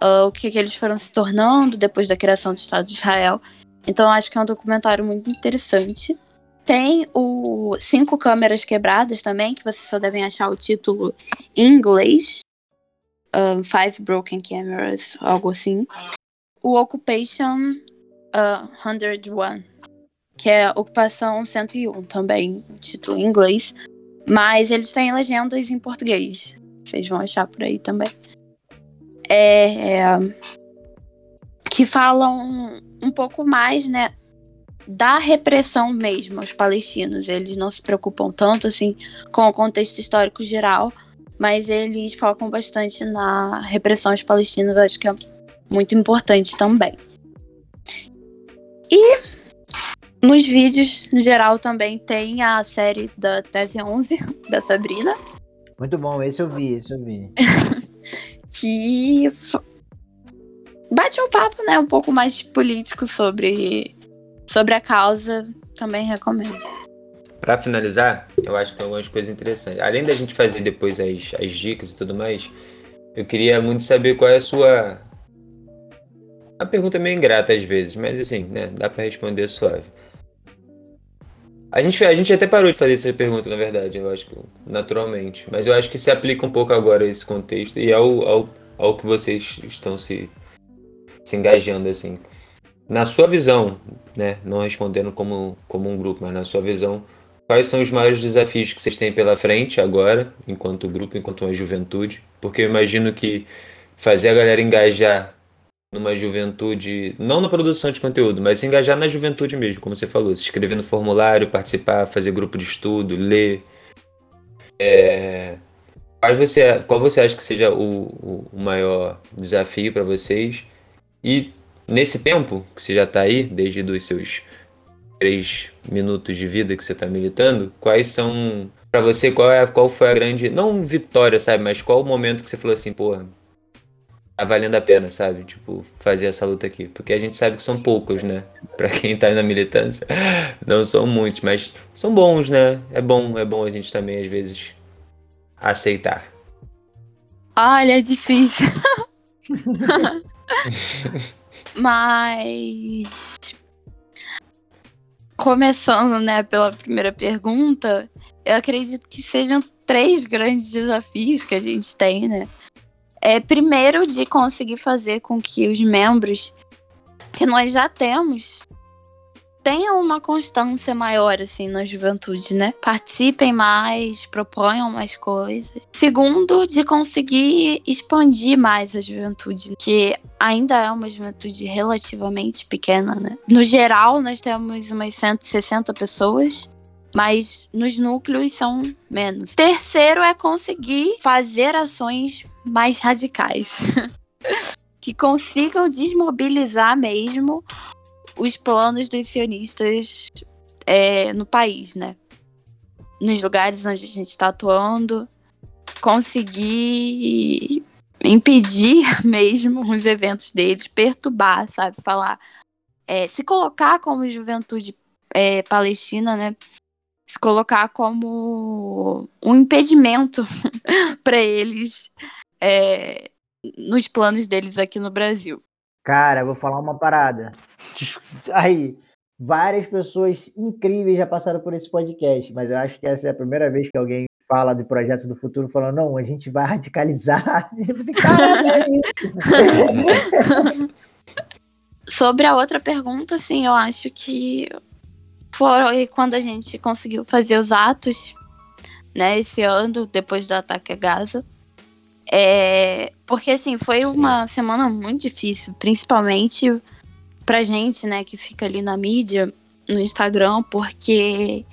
uh, o que, que eles foram se tornando depois da criação do Estado de Israel. Então acho que é um documentário muito interessante. Tem o Cinco Câmeras Quebradas também, que vocês só devem achar o título em inglês. Five Broken Cameras, algo assim. O Occupation uh, 101, que é Ocupação 101 também, título em inglês. Mas eles têm legendas em português. Vocês vão achar por aí também. É, que falam um pouco mais, né, da repressão mesmo aos palestinos. Eles não se preocupam tanto assim com o contexto histórico geral, mas eles focam bastante na repressão aos palestinos, acho que é muito importante também. E nos vídeos, no geral, também tem a série da Tese 11, da Sabrina. Muito bom, esse eu vi, esse eu vi. que bate um papo, né, um pouco mais político sobre sobre a causa, também recomendo. Para finalizar, eu acho que tem algumas coisas interessantes. Além da gente fazer depois as, as dicas e tudo mais, eu queria muito saber qual é a sua. A pergunta é meio ingrata às vezes, mas assim, né? Dá para responder suave. A gente, a gente até parou de fazer essa pergunta, na verdade, eu acho que naturalmente. Mas eu acho que se aplica um pouco agora a esse contexto e ao, ao, ao que vocês estão se, se engajando, assim. Na sua visão, né, não respondendo como, como um grupo, mas na sua visão, quais são os maiores desafios que vocês têm pela frente agora, enquanto grupo, enquanto uma juventude? Porque eu imagino que fazer a galera engajar numa juventude, não na produção de conteúdo, mas engajar na juventude mesmo, como você falou, se inscrever no formulário, participar, fazer grupo de estudo, ler. É... Qual, você, qual você acha que seja o, o maior desafio para vocês? E Nesse tempo que você já está aí, desde os seus três minutos de vida que você está militando, quais são para você qual é qual foi a grande não vitória, sabe, mas qual o momento que você falou assim, porra, tá valendo a pena, sabe? Tipo, fazer essa luta aqui, porque a gente sabe que são poucos, né? Para quem tá na militância, não são muitos, mas são bons, né? É bom, é bom a gente também às vezes aceitar. Olha, é difícil. Mas. Começando, né, pela primeira pergunta, eu acredito que sejam três grandes desafios que a gente tem, né? É, primeiro, de conseguir fazer com que os membros que nós já temos tenham uma constância maior, assim, na juventude, né? Participem mais, proponham mais coisas. Segundo, de conseguir expandir mais a juventude, que ainda é uma juventude relativamente pequena, né? No geral, nós temos umas 160 pessoas. Mas nos núcleos são menos. Terceiro é conseguir fazer ações mais radicais. que consigam desmobilizar mesmo os planos dos sionistas é, no país, né? Nos lugares onde a gente está atuando, conseguir impedir mesmo os eventos deles, perturbar, sabe? Falar, é, se colocar como juventude é, palestina, né? Se colocar como um impedimento para eles é, nos planos deles aqui no Brasil. Cara, vou falar uma parada. Aí, várias pessoas incríveis já passaram por esse podcast, mas eu acho que essa é a primeira vez que alguém fala do projeto do futuro, falando, não, a gente vai radicalizar. Caralho, é isso. Sobre a outra pergunta, sim, eu acho que foi quando a gente conseguiu fazer os atos, né, esse ano, depois do ataque a Gaza. É, porque, assim, foi uma semana muito difícil, principalmente pra gente, né, que fica ali na mídia, no Instagram, porque.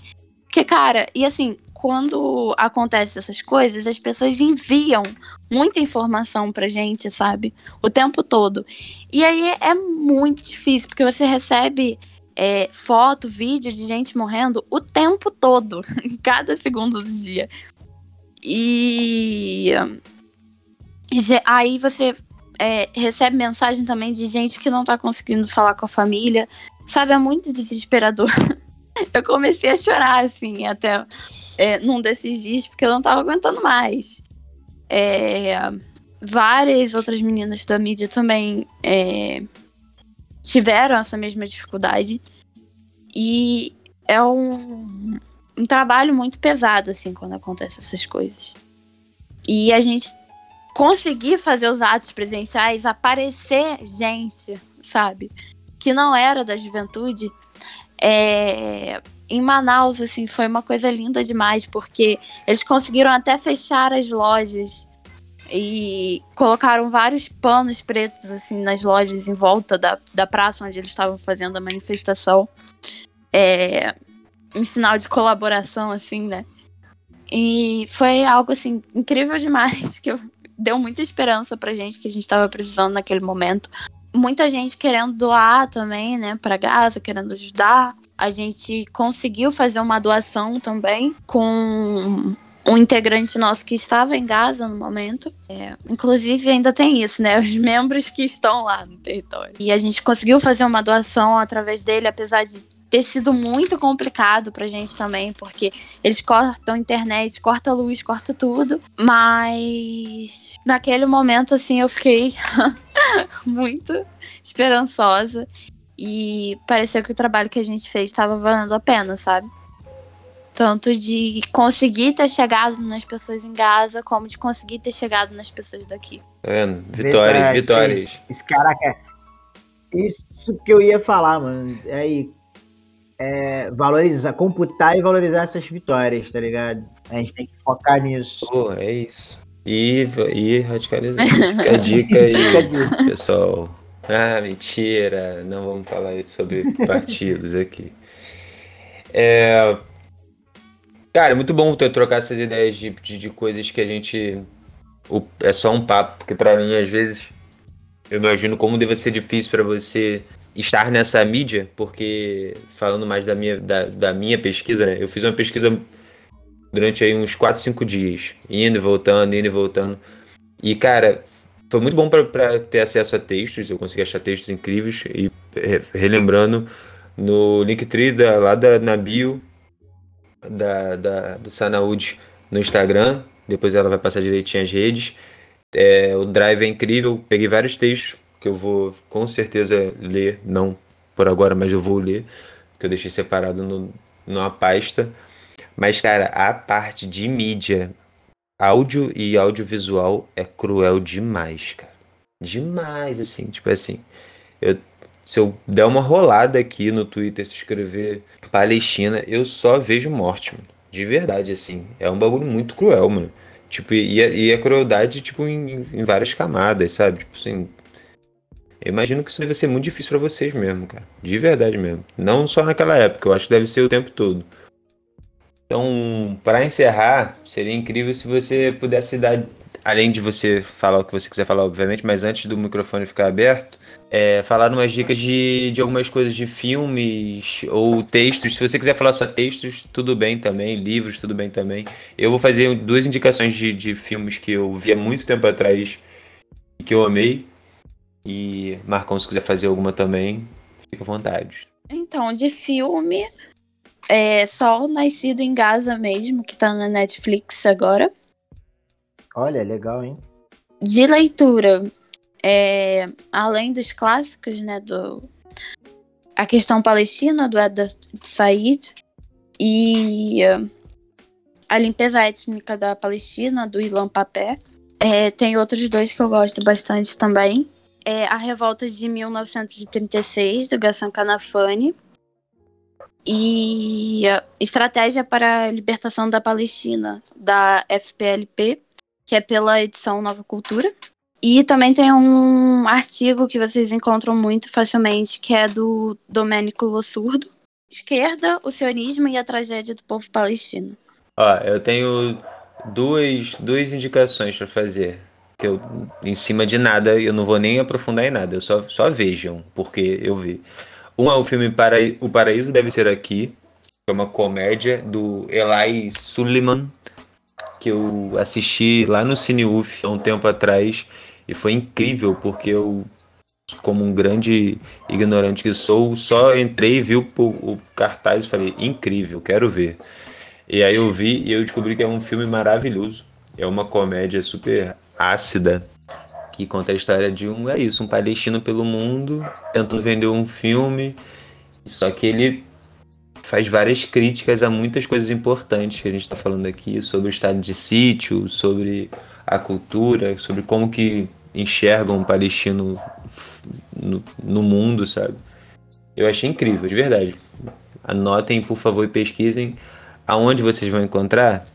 Porque, cara, e assim, quando acontecem essas coisas, as pessoas enviam muita informação pra gente, sabe? O tempo todo. E aí é muito difícil, porque você recebe é, foto, vídeo de gente morrendo o tempo todo, em cada segundo do dia. E aí você é, recebe mensagem também de gente que não tá conseguindo falar com a família. Sabe, é muito desesperador. eu comecei a chorar, assim, até é, num desses dias, porque eu não tava aguentando mais. É, várias outras meninas da mídia também é, tiveram essa mesma dificuldade. E é um, um trabalho muito pesado, assim, quando acontecem essas coisas. E a gente conseguir fazer os atos presenciais, aparecer gente, sabe? Que não era da juventude. É, em Manaus, assim, foi uma coisa linda demais, porque eles conseguiram até fechar as lojas e colocaram vários panos pretos assim nas lojas em volta da, da praça onde eles estavam fazendo a manifestação é, em sinal de colaboração assim né e foi algo assim incrível demais que deu muita esperança pra gente que a gente estava precisando naquele momento muita gente querendo doar também né para Gaza querendo ajudar a gente conseguiu fazer uma doação também com um integrante nosso que estava em Gaza no momento. É, inclusive, ainda tem isso, né? Os membros que estão lá no território. E a gente conseguiu fazer uma doação através dele, apesar de ter sido muito complicado pra gente também, porque eles cortam a internet, cortam a luz, cortam tudo. Mas naquele momento, assim, eu fiquei muito esperançosa. E pareceu que o trabalho que a gente fez estava valendo a pena, sabe? Tanto de conseguir ter chegado nas pessoas em Gaza, como de conseguir ter chegado nas pessoas daqui. Tá vendo? Vitórias, Verdade, vitórias. Isso, caraca, isso que eu ia falar, mano. É aí, é, valorizar, computar e valorizar essas vitórias, tá ligado? A gente tem que focar nisso. Pô, é isso. E, e radicalizar. Fica a dica aí, pessoal. Ah, mentira. Não vamos falar sobre partidos aqui. É, Cara, é muito bom ter trocar essas ideias de, de, de coisas que a gente. O, é só um papo, porque para mim, às vezes, eu imagino como deve ser difícil para você estar nessa mídia, porque falando mais da minha, da, da minha pesquisa, né? Eu fiz uma pesquisa durante aí uns 4, 5 dias, indo e voltando, indo e voltando. E, cara, foi muito bom para ter acesso a textos, eu consegui achar textos incríveis e relembrando no Linktree da, lá da, na bio da, da, do Sanaúde no Instagram. Depois ela vai passar direitinho as redes. É, o Drive é incrível. Peguei vários textos que eu vou com certeza ler. Não por agora, mas eu vou ler. Que eu deixei separado no, numa pasta. Mas, cara, a parte de mídia, áudio e audiovisual é cruel demais, cara. Demais, assim. Tipo assim, eu se eu der uma rolada aqui no Twitter, se escrever Palestina, eu só vejo morte, mano. De verdade, assim. É um bagulho muito cruel, mano. Tipo, e e a crueldade, tipo, em, em, várias camadas, sabe? Tipo assim. Eu imagino que isso deve ser muito difícil para vocês mesmo, cara. De verdade mesmo. Não só naquela época, eu acho que deve ser o tempo todo. Então, para encerrar, seria incrível se você pudesse dar. Além de você falar o que você quiser falar, obviamente, mas antes do microfone ficar aberto, é, falar umas dicas de, de algumas coisas de filmes ou textos. Se você quiser falar só textos, tudo bem também. Livros, tudo bem também. Eu vou fazer duas indicações de, de filmes que eu vi há muito tempo atrás e que eu amei. E Marcão, se quiser fazer alguma também, fica à vontade. Então, de filme, é só o Nascido em Gaza mesmo, que tá na Netflix agora. Olha, legal, hein? De leitura, é, além dos clássicos, né, do a questão palestina do Ed Said e a limpeza étnica da Palestina do Ilan Papé. É, tem outros dois que eu gosto bastante também. É a Revolta de 1936 do Gassan Canafani e uh, Estratégia para a Libertação da Palestina da FPLP, que é pela edição Nova Cultura. E também tem um artigo que vocês encontram muito facilmente, que é do Domênico Lossurdo. Esquerda, o sionismo e a tragédia do povo palestino. Eu tenho duas, duas indicações para fazer. Que eu, em cima de nada, eu não vou nem aprofundar em nada, eu só, só vejam, porque eu vi. Um é o filme Para... O Paraíso Deve Ser Aqui, que é uma comédia do Eli Suleiman, que eu assisti lá no Cine UF há um tempo atrás e foi incrível porque eu como um grande ignorante que sou, só entrei vi o, o cartaz e falei, incrível, quero ver. E aí eu vi e eu descobri que é um filme maravilhoso. É uma comédia super ácida que conta a história de um, é isso, um palestino pelo mundo tentando vender um filme. Só que ele faz várias críticas a muitas coisas importantes que a gente está falando aqui sobre o estado de sítio, sobre a cultura, sobre como que enxergam o palestino no, no mundo, sabe? Eu achei incrível, de verdade. Anotem, por favor, e pesquisem aonde vocês vão encontrar.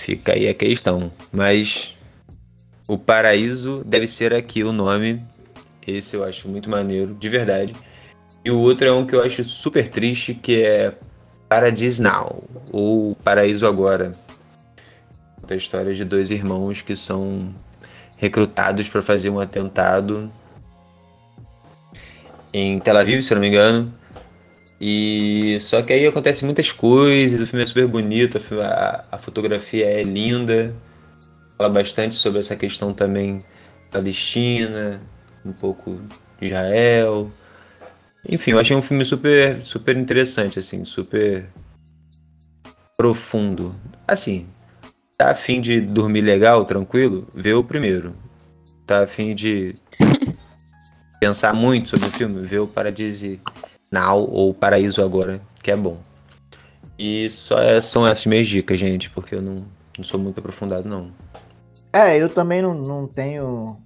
Fica aí a questão. Mas o paraíso deve ser aqui o nome. Esse eu acho muito maneiro, de verdade. E o outro é um que eu acho super triste, que é Paradise Now, ou Paraíso Agora. Conta a história de dois irmãos que são recrutados para fazer um atentado em Tel Aviv, se não me engano. E só que aí acontece muitas coisas, o filme é super bonito, a, a fotografia é linda, fala bastante sobre essa questão também palestina, um pouco de Israel. Enfim, eu achei um filme super super interessante assim, super profundo. Assim, Tá afim de dormir legal, tranquilo? Vê o primeiro. Tá afim de pensar muito sobre o filme? Vê o Paradise Now ou Paraíso Agora, que é bom. E só é, são essas minhas dicas, gente, porque eu não, não sou muito aprofundado, não. É, eu também não, não tenho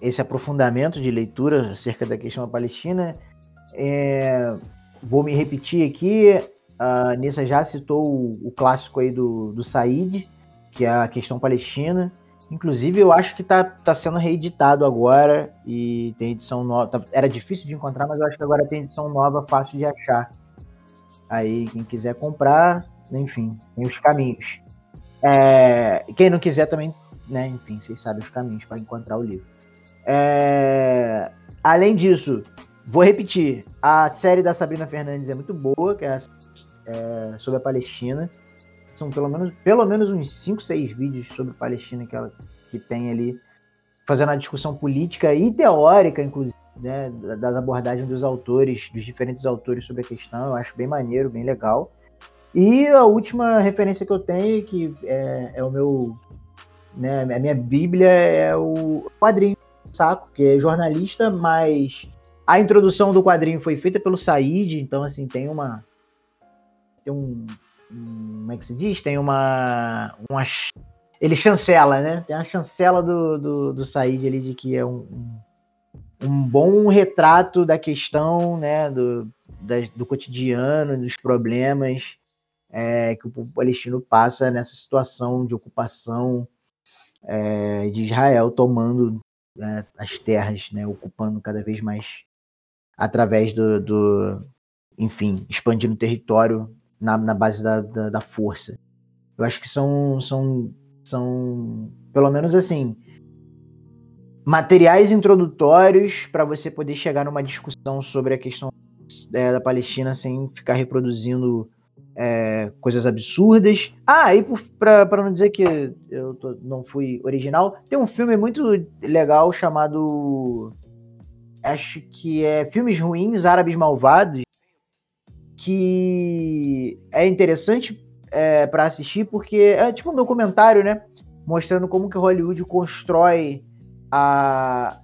esse aprofundamento de leitura acerca da questão da Palestina. É, vou me repetir aqui. A Nissa já citou o, o clássico aí do, do Said, que é a questão palestina. Inclusive, eu acho que tá, tá sendo reeditado agora e tem edição nova. Tá, era difícil de encontrar, mas eu acho que agora tem edição nova, fácil de achar. Aí, quem quiser comprar, enfim, tem os caminhos. É, quem não quiser também, né, enfim, vocês sabem os caminhos para encontrar o livro. É, além disso, vou repetir: a série da Sabrina Fernandes é muito boa, que é, é sobre a Palestina são pelo menos, pelo menos uns 5, 6 vídeos sobre Palestina que ela que tem ali, fazendo a discussão política e teórica, inclusive, né, das abordagens dos autores, dos diferentes autores sobre a questão. Eu acho bem maneiro, bem legal. E a última referência que eu tenho, que é, é o meu. Né, a minha Bíblia é o quadrinho, saco, que é jornalista, mas a introdução do quadrinho foi feita pelo Said, então assim, tem uma. Tem um, como é que se diz? Tem uma, uma ele chancela, né? Tem uma chancela do, do, do Said ali de que é um, um bom retrato da questão, né? Do, da, do cotidiano, dos problemas é, que o povo palestino passa nessa situação de ocupação é, de Israel tomando né, as terras, né? Ocupando cada vez mais através do, do enfim, expandindo o território na, na base da, da, da, força. Eu acho que são, são, são, pelo menos assim, materiais introdutórios para você poder chegar numa discussão sobre a questão é, da Palestina sem ficar reproduzindo é, coisas absurdas. Ah, e para não dizer que eu tô, não fui original, tem um filme muito legal chamado. Acho que é Filmes Ruins Árabes Malvados, que é interessante é, para assistir, porque é tipo um documentário, né? Mostrando como que Hollywood constrói a,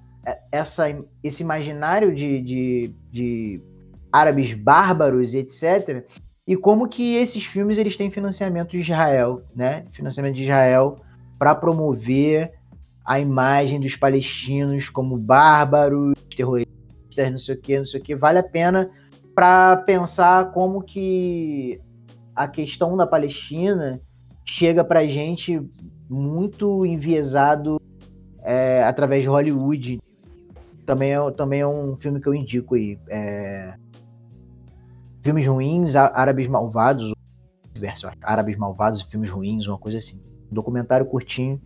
essa, esse imaginário de, de, de árabes bárbaros etc. E como que esses filmes eles têm financiamento de Israel, né? Financiamento de Israel para promover a imagem dos palestinos como bárbaros, terroristas, não sei o que, não sei o que. Vale a pena para pensar como que a questão da Palestina chega para gente muito enviesado é, através de Hollywood. Também é, também é um filme que eu indico aí. É... Filmes ruins, árabes malvados, verso, árabes malvados e filmes ruins, uma coisa assim. Um documentário curtinho,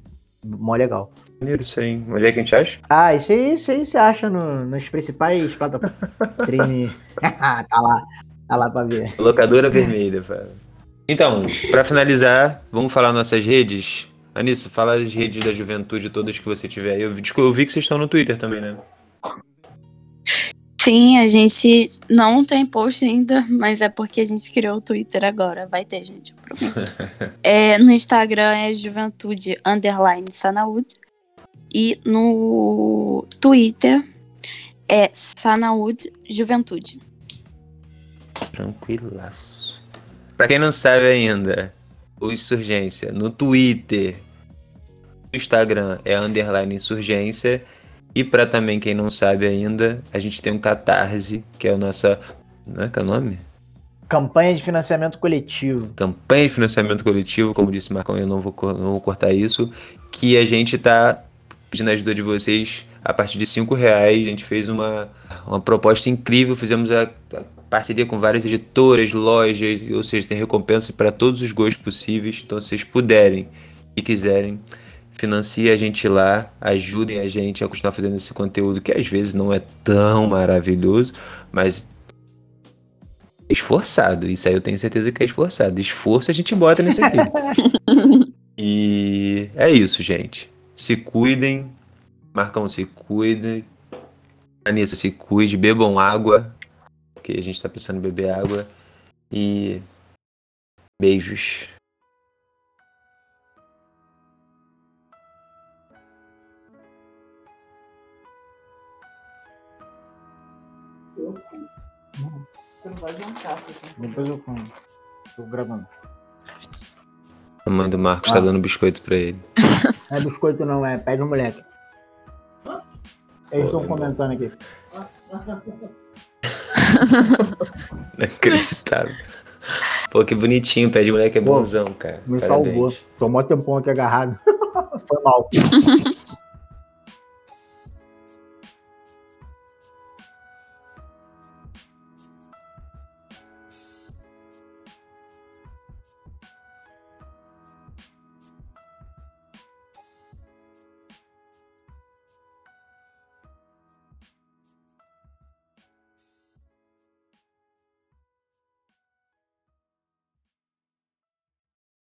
Mó legal. Maneiro isso aí. Onde é que a gente acha? Ah, isso aí, isso aí você acha no, nas principais plataformas. Tá lá. Tá lá pra ver. Locadora Vermelha, cara. Então, pra finalizar, vamos falar nossas redes. Anissa, fala as redes da juventude todas que você tiver. Eu, vi- eu vi que vocês estão no Twitter também, né? Sim, a gente não tem post ainda, mas é porque a gente criou o Twitter agora. Vai ter, gente, eu prometo. É, no Instagram é juventude underline Sanaúde. E no Twitter é Sanaúde Juventude. Tranquilaço. Pra quem não sabe ainda, o Insurgência no Twitter, no Instagram é underline Insurgência. E pra também quem não sabe ainda, a gente tem um Catarse, que é a nossa. Não é que é o nome? Campanha de financiamento coletivo. campanha de financiamento coletivo, como disse Marcão, eu não vou, não vou cortar isso, que a gente tá pedindo a ajuda de vocês a partir de 5 reais. A gente fez uma, uma proposta incrível, fizemos a, a parceria com várias editoras, lojas, ou seja, tem recompensa para todos os gostos possíveis. Então, se vocês puderem e quiserem, financie a gente lá, ajudem a gente a continuar fazendo esse conteúdo que às vezes não é tão maravilhoso, mas esforçado. Isso aí eu tenho certeza que é esforçado. Esforço a gente bota nisso aqui. e é isso, gente. Se cuidem. Marcão, se cuide. Anissa, se cuide. Bebam água. Porque a gente tá precisando beber água. E beijos. Não vai jantar, assim. Depois eu como. Tô gravando. A mãe do Marcos tá Ah. dando biscoito pra ele. Não é biscoito não, é pé do moleque. Eles estão comentando aqui. Inacreditável. Pô, que bonitinho. O pé de moleque é Pô, bonzão, cara. Me Parabéns. salvou. Tô mó tempão aqui agarrado. Foi mal.